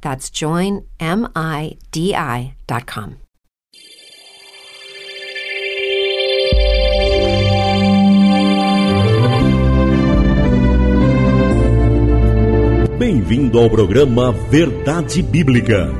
That's joinmidi.com. Bem-vindo ao programa Verdade Bíblica.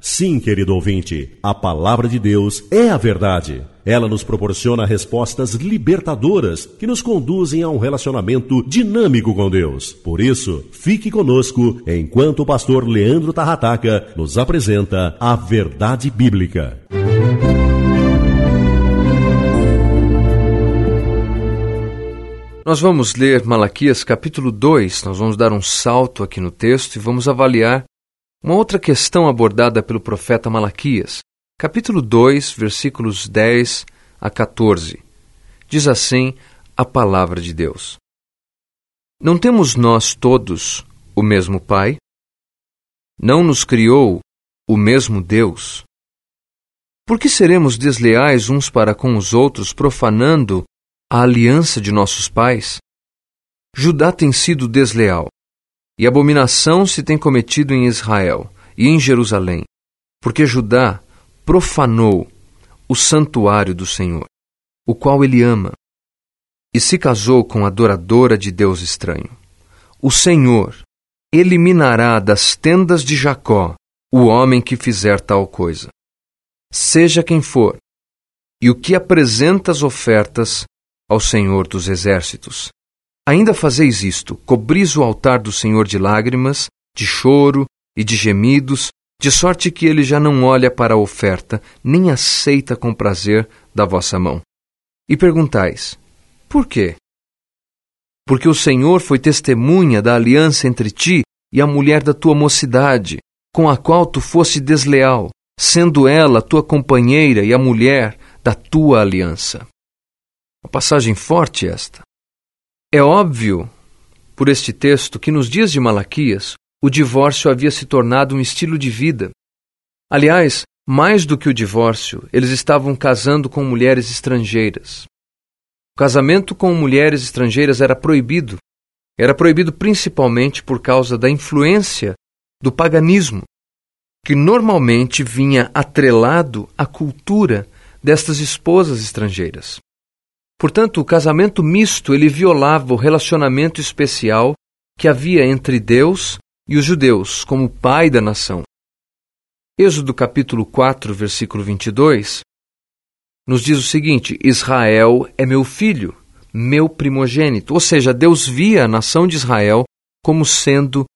Sim, querido ouvinte, a palavra de Deus é a verdade. Ela nos proporciona respostas libertadoras que nos conduzem a um relacionamento dinâmico com Deus. Por isso, fique conosco enquanto o pastor Leandro Tarrataca nos apresenta a verdade bíblica. Nós vamos ler Malaquias capítulo 2, nós vamos dar um salto aqui no texto e vamos avaliar uma outra questão abordada pelo profeta Malaquias, capítulo 2, versículos 10 a 14. Diz assim a palavra de Deus: Não temos nós todos o mesmo Pai? Não nos criou o mesmo Deus? Por que seremos desleais uns para com os outros, profanando a aliança de nossos pais? Judá tem sido desleal e abominação se tem cometido em Israel e em Jerusalém, porque Judá profanou o santuário do Senhor, o qual ele ama, e se casou com adoradora de Deus estranho. O Senhor eliminará das tendas de Jacó o homem que fizer tal coisa. Seja quem for, e o que apresenta as ofertas ao Senhor dos Exércitos, Ainda fazeis isto: cobris o altar do Senhor de lágrimas, de choro e de gemidos, de sorte que ele já não olha para a oferta, nem aceita com prazer da vossa mão. E perguntais: Por quê? Porque o Senhor foi testemunha da aliança entre ti e a mulher da tua mocidade, com a qual tu foste desleal, sendo ela tua companheira e a mulher da tua aliança. Uma passagem forte esta. É óbvio, por este texto, que nos dias de Malaquias, o divórcio havia se tornado um estilo de vida. Aliás, mais do que o divórcio, eles estavam casando com mulheres estrangeiras. O casamento com mulheres estrangeiras era proibido. Era proibido principalmente por causa da influência do paganismo, que normalmente vinha atrelado à cultura destas esposas estrangeiras. Portanto, o casamento misto ele violava o relacionamento especial que havia entre Deus e os judeus como pai da nação. Êxodo capítulo 4, versículo 22, nos diz o seguinte: Israel é meu filho, meu primogênito. Ou seja, Deus via a nação de Israel como sendo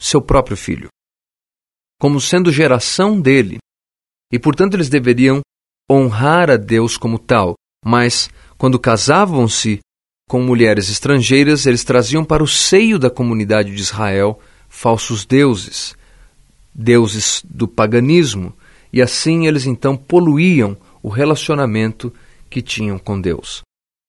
seu próprio filho, como sendo geração dele. E, portanto, eles deveriam honrar a Deus como tal, mas quando casavam-se com mulheres estrangeiras, eles traziam para o seio da comunidade de Israel falsos deuses, deuses do paganismo, e assim eles então poluíam o relacionamento que tinham com Deus.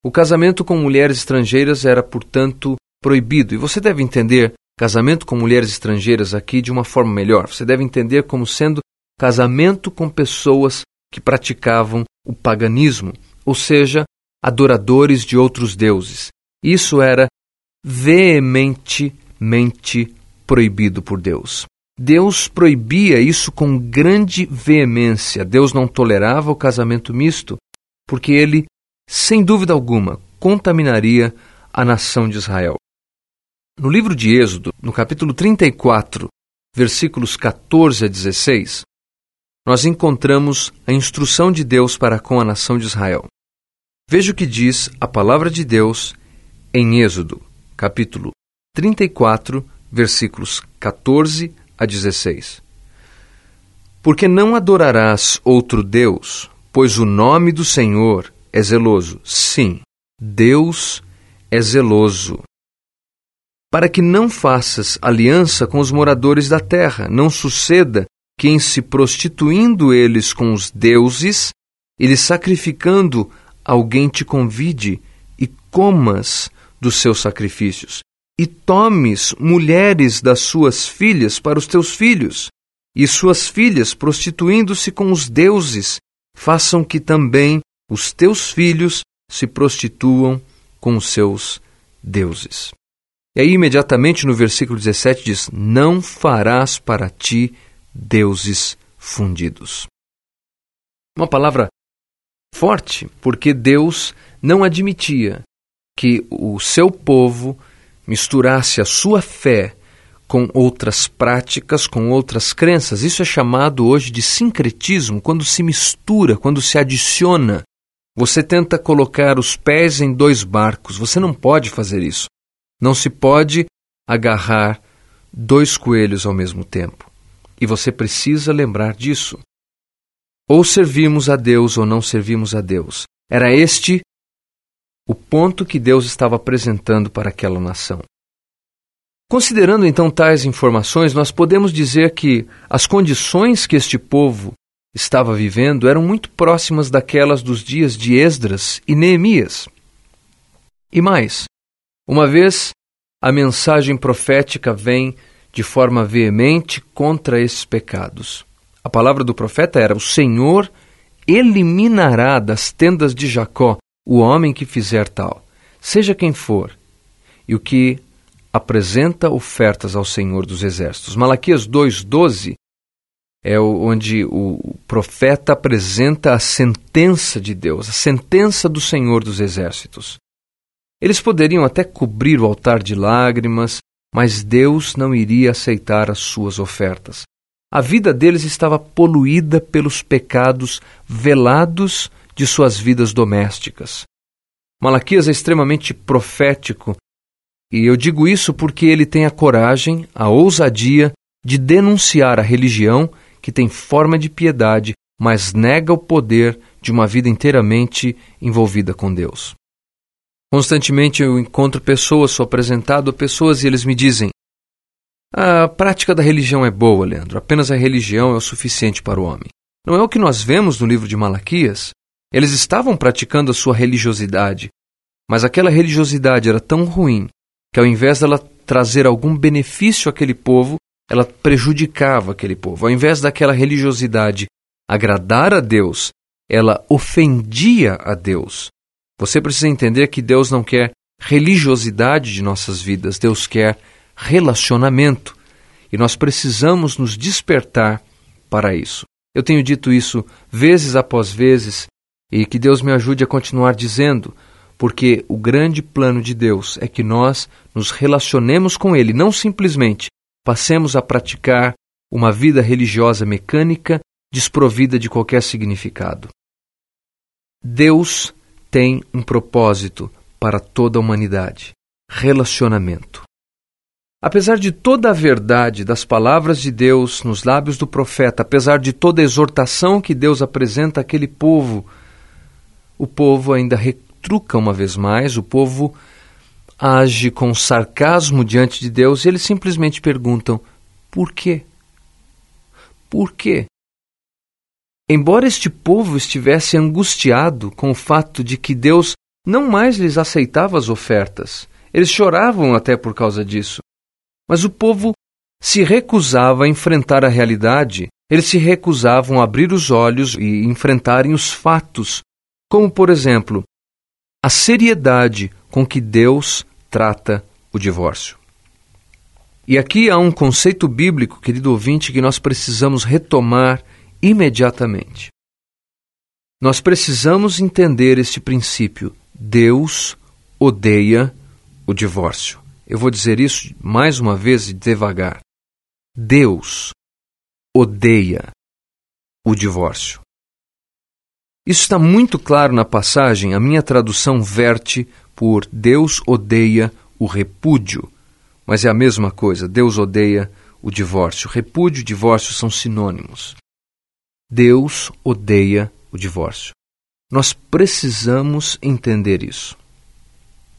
O casamento com mulheres estrangeiras era, portanto, proibido. E você deve entender casamento com mulheres estrangeiras aqui de uma forma melhor. Você deve entender como sendo casamento com pessoas que praticavam o paganismo, ou seja, adoradores de outros deuses. Isso era veementemente proibido por Deus. Deus proibia isso com grande veemência. Deus não tolerava o casamento misto, porque ele, sem dúvida alguma, contaminaria a nação de Israel. No livro de Êxodo, no capítulo 34, versículos 14 a 16, nós encontramos a instrução de Deus para com a nação de Israel. Veja o que diz a palavra de Deus em Êxodo, capítulo 34, versículos 14 a 16. Porque não adorarás outro Deus, pois o nome do Senhor é zeloso. Sim, Deus é zeloso. Para que não faças aliança com os moradores da terra, não suceda que, em se prostituindo eles com os deuses, eles sacrificando, alguém te convide e comas dos seus sacrifícios e tomes mulheres das suas filhas para os teus filhos, e suas filhas, prostituindo-se com os deuses, façam que também os teus filhos se prostituam com os seus deuses. E aí, imediatamente no versículo 17 diz: Não farás para ti deuses fundidos. Uma palavra forte, porque Deus não admitia que o seu povo misturasse a sua fé com outras práticas, com outras crenças. Isso é chamado hoje de sincretismo, quando se mistura, quando se adiciona. Você tenta colocar os pés em dois barcos. Você não pode fazer isso. Não se pode agarrar dois coelhos ao mesmo tempo. E você precisa lembrar disso. Ou servimos a Deus ou não servimos a Deus. Era este o ponto que Deus estava apresentando para aquela nação. Considerando então tais informações, nós podemos dizer que as condições que este povo estava vivendo eram muito próximas daquelas dos dias de Esdras e Neemias. E mais, uma vez a mensagem profética vem de forma veemente contra esses pecados. A palavra do profeta era: O Senhor eliminará das tendas de Jacó o homem que fizer tal, seja quem for, e o que apresenta ofertas ao Senhor dos Exércitos. Malaquias 2,12 é onde o profeta apresenta a sentença de Deus, a sentença do Senhor dos Exércitos. Eles poderiam até cobrir o altar de lágrimas, mas Deus não iria aceitar as suas ofertas. A vida deles estava poluída pelos pecados velados de suas vidas domésticas. Malaquias é extremamente profético, e eu digo isso porque ele tem a coragem, a ousadia de denunciar a religião que tem forma de piedade, mas nega o poder de uma vida inteiramente envolvida com Deus. Constantemente eu encontro pessoas, sou apresentado a pessoas e eles me dizem: a prática da religião é boa, Leandro, apenas a religião é o suficiente para o homem. Não é o que nós vemos no livro de Malaquias? Eles estavam praticando a sua religiosidade, mas aquela religiosidade era tão ruim que, ao invés dela trazer algum benefício àquele povo, ela prejudicava aquele povo. Ao invés daquela religiosidade agradar a Deus, ela ofendia a Deus. Você precisa entender que Deus não quer religiosidade de nossas vidas, Deus quer relacionamento. E nós precisamos nos despertar para isso. Eu tenho dito isso vezes após vezes e que Deus me ajude a continuar dizendo, porque o grande plano de Deus é que nós nos relacionemos com Ele, não simplesmente passemos a praticar uma vida religiosa mecânica desprovida de qualquer significado. Deus tem um propósito para toda a humanidade: relacionamento. Apesar de toda a verdade das palavras de Deus nos lábios do profeta, apesar de toda a exortação que Deus apresenta àquele povo o povo ainda retruca uma vez mais, o povo age com sarcasmo diante de Deus e eles simplesmente perguntam: por quê? Por quê? Embora este povo estivesse angustiado com o fato de que Deus não mais lhes aceitava as ofertas, eles choravam até por causa disso. Mas o povo se recusava a enfrentar a realidade, eles se recusavam a abrir os olhos e enfrentarem os fatos como, por exemplo, a seriedade com que Deus trata o divórcio. E aqui há um conceito bíblico, querido ouvinte, que nós precisamos retomar imediatamente. Nós precisamos entender este princípio. Deus odeia o divórcio. Eu vou dizer isso mais uma vez devagar. Deus odeia o divórcio. Isso está muito claro na passagem, a minha tradução verte por Deus odeia o repúdio, mas é a mesma coisa, Deus odeia o divórcio. Repúdio e divórcio são sinônimos. Deus odeia o divórcio. Nós precisamos entender isso.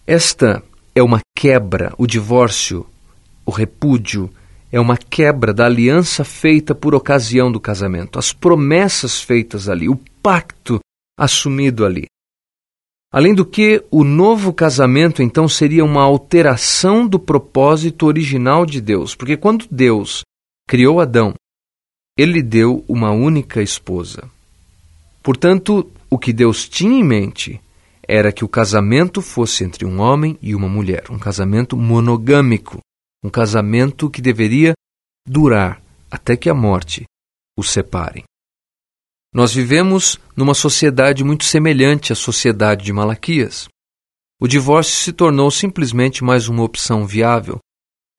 Esta é uma quebra, o divórcio, o repúdio, é uma quebra da aliança feita por ocasião do casamento, as promessas feitas ali, o pacto assumido ali. Além do que, o novo casamento então seria uma alteração do propósito original de Deus, porque quando Deus criou Adão, ele deu uma única esposa. Portanto, o que Deus tinha em mente era que o casamento fosse entre um homem e uma mulher, um casamento monogâmico, um casamento que deveria durar até que a morte os separe. Nós vivemos numa sociedade muito semelhante à sociedade de Malaquias. O divórcio se tornou simplesmente mais uma opção viável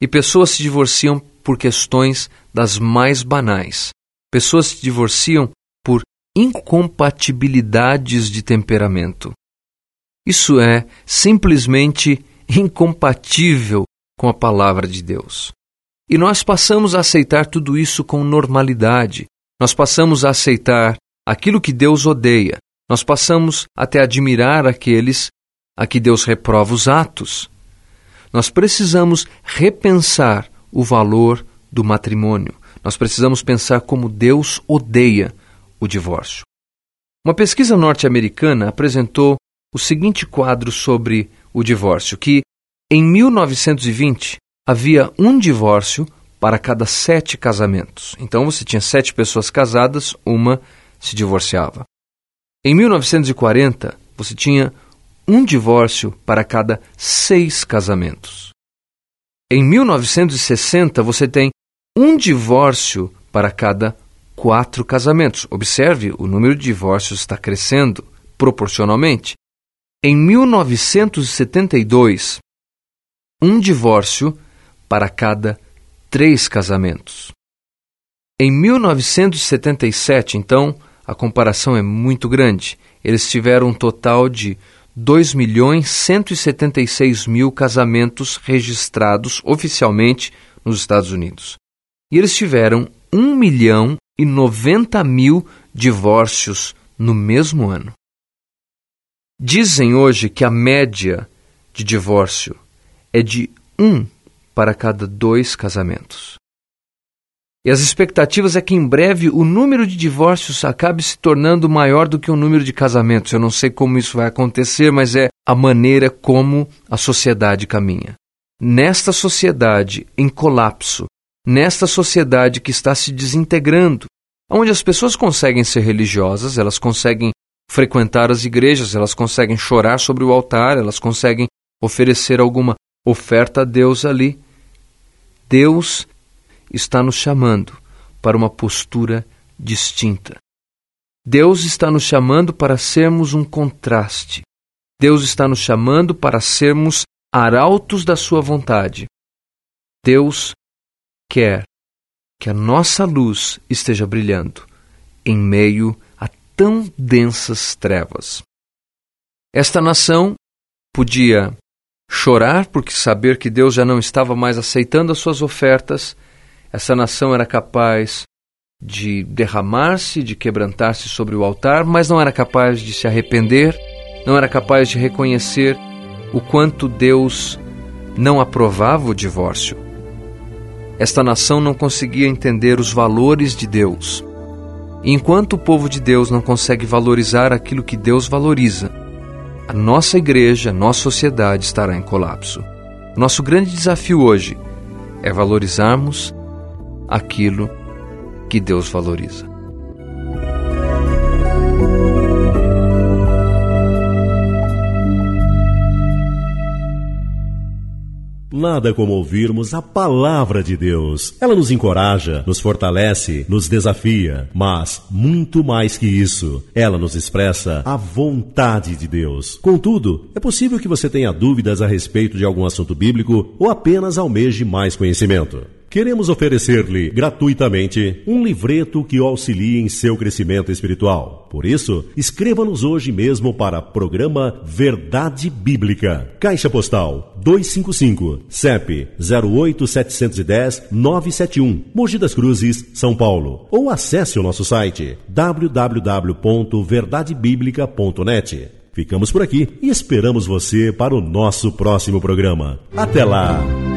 e pessoas se divorciam por questões das mais banais. Pessoas se divorciam por incompatibilidades de temperamento. Isso é simplesmente incompatível com a palavra de Deus. E nós passamos a aceitar tudo isso com normalidade. Nós passamos a aceitar aquilo que Deus odeia. Nós passamos até admirar aqueles a que Deus reprova os atos. Nós precisamos repensar o valor do matrimônio. Nós precisamos pensar como Deus odeia o divórcio. Uma pesquisa norte-americana apresentou o seguinte quadro sobre o divórcio: que em 1920 havia um divórcio para cada sete casamentos. Então você tinha sete pessoas casadas, uma se divorciava. Em 1940, você tinha um divórcio para cada seis casamentos. Em 1960, você tem um divórcio para cada quatro casamentos. Observe, o número de divórcios está crescendo proporcionalmente. Em 1972, um divórcio para cada três casamentos. Em 1977, então, a comparação é muito grande. Eles tiveram um total de 2 milhões 176 mil casamentos registrados oficialmente nos Estados Unidos. E eles tiveram 1 milhão e 90 mil divórcios no mesmo ano. Dizem hoje que a média de divórcio é de um para cada dois casamentos. E as expectativas é que em breve o número de divórcios acabe se tornando maior do que o número de casamentos. Eu não sei como isso vai acontecer, mas é a maneira como a sociedade caminha. Nesta sociedade em colapso, nesta sociedade que está se desintegrando, onde as pessoas conseguem ser religiosas, elas conseguem frequentar as igrejas, elas conseguem chorar sobre o altar, elas conseguem oferecer alguma oferta a Deus ali. Deus está nos chamando para uma postura distinta. Deus está nos chamando para sermos um contraste. Deus está nos chamando para sermos arautos da Sua vontade. Deus quer que a nossa luz esteja brilhando em meio a tão densas trevas. Esta nação podia chorar porque saber que Deus já não estava mais aceitando as suas ofertas, essa nação era capaz de derramar-se, de quebrantar-se sobre o altar, mas não era capaz de se arrepender, não era capaz de reconhecer o quanto Deus não aprovava o divórcio. Esta nação não conseguia entender os valores de Deus. Enquanto o povo de Deus não consegue valorizar aquilo que Deus valoriza, a nossa igreja, a nossa sociedade estará em colapso. Nosso grande desafio hoje é valorizarmos aquilo que Deus valoriza. Nada como ouvirmos a palavra de Deus. Ela nos encoraja, nos fortalece, nos desafia, mas muito mais que isso, ela nos expressa a vontade de Deus. Contudo, é possível que você tenha dúvidas a respeito de algum assunto bíblico ou apenas almeje mais conhecimento. Queremos oferecer-lhe gratuitamente um livreto que o auxilie em seu crescimento espiritual. Por isso, escreva-nos hoje mesmo para programa Verdade Bíblica. Caixa Postal 255, CEP 08710-971, Mogi das Cruzes, São Paulo. Ou acesse o nosso site www.verdadebiblica.net. Ficamos por aqui e esperamos você para o nosso próximo programa. Até lá!